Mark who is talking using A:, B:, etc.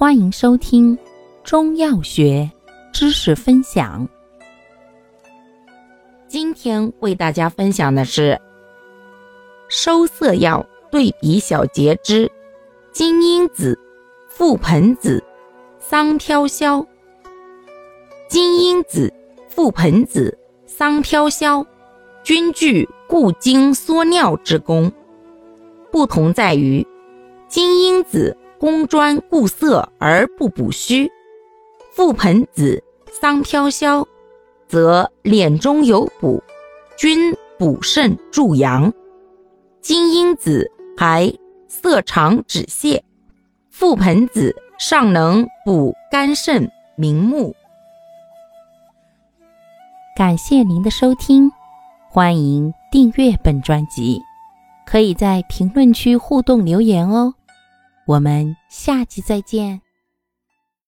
A: 欢迎收听中药学知识分享。今天为大家分享的是收涩药对比小节之金樱子、覆盆子、桑飘消。金樱子、覆盆子、桑飘消均具固精缩尿之功，不同在于金樱子。宫专固涩而不补虚，覆盆子、桑飘消则敛中有补，均补肾助阳。金樱子还涩肠止泻，覆盆子尚能补肝肾明目。感谢您的收听，欢迎订阅本专辑，可以在评论区互动留言哦。我们下期再见。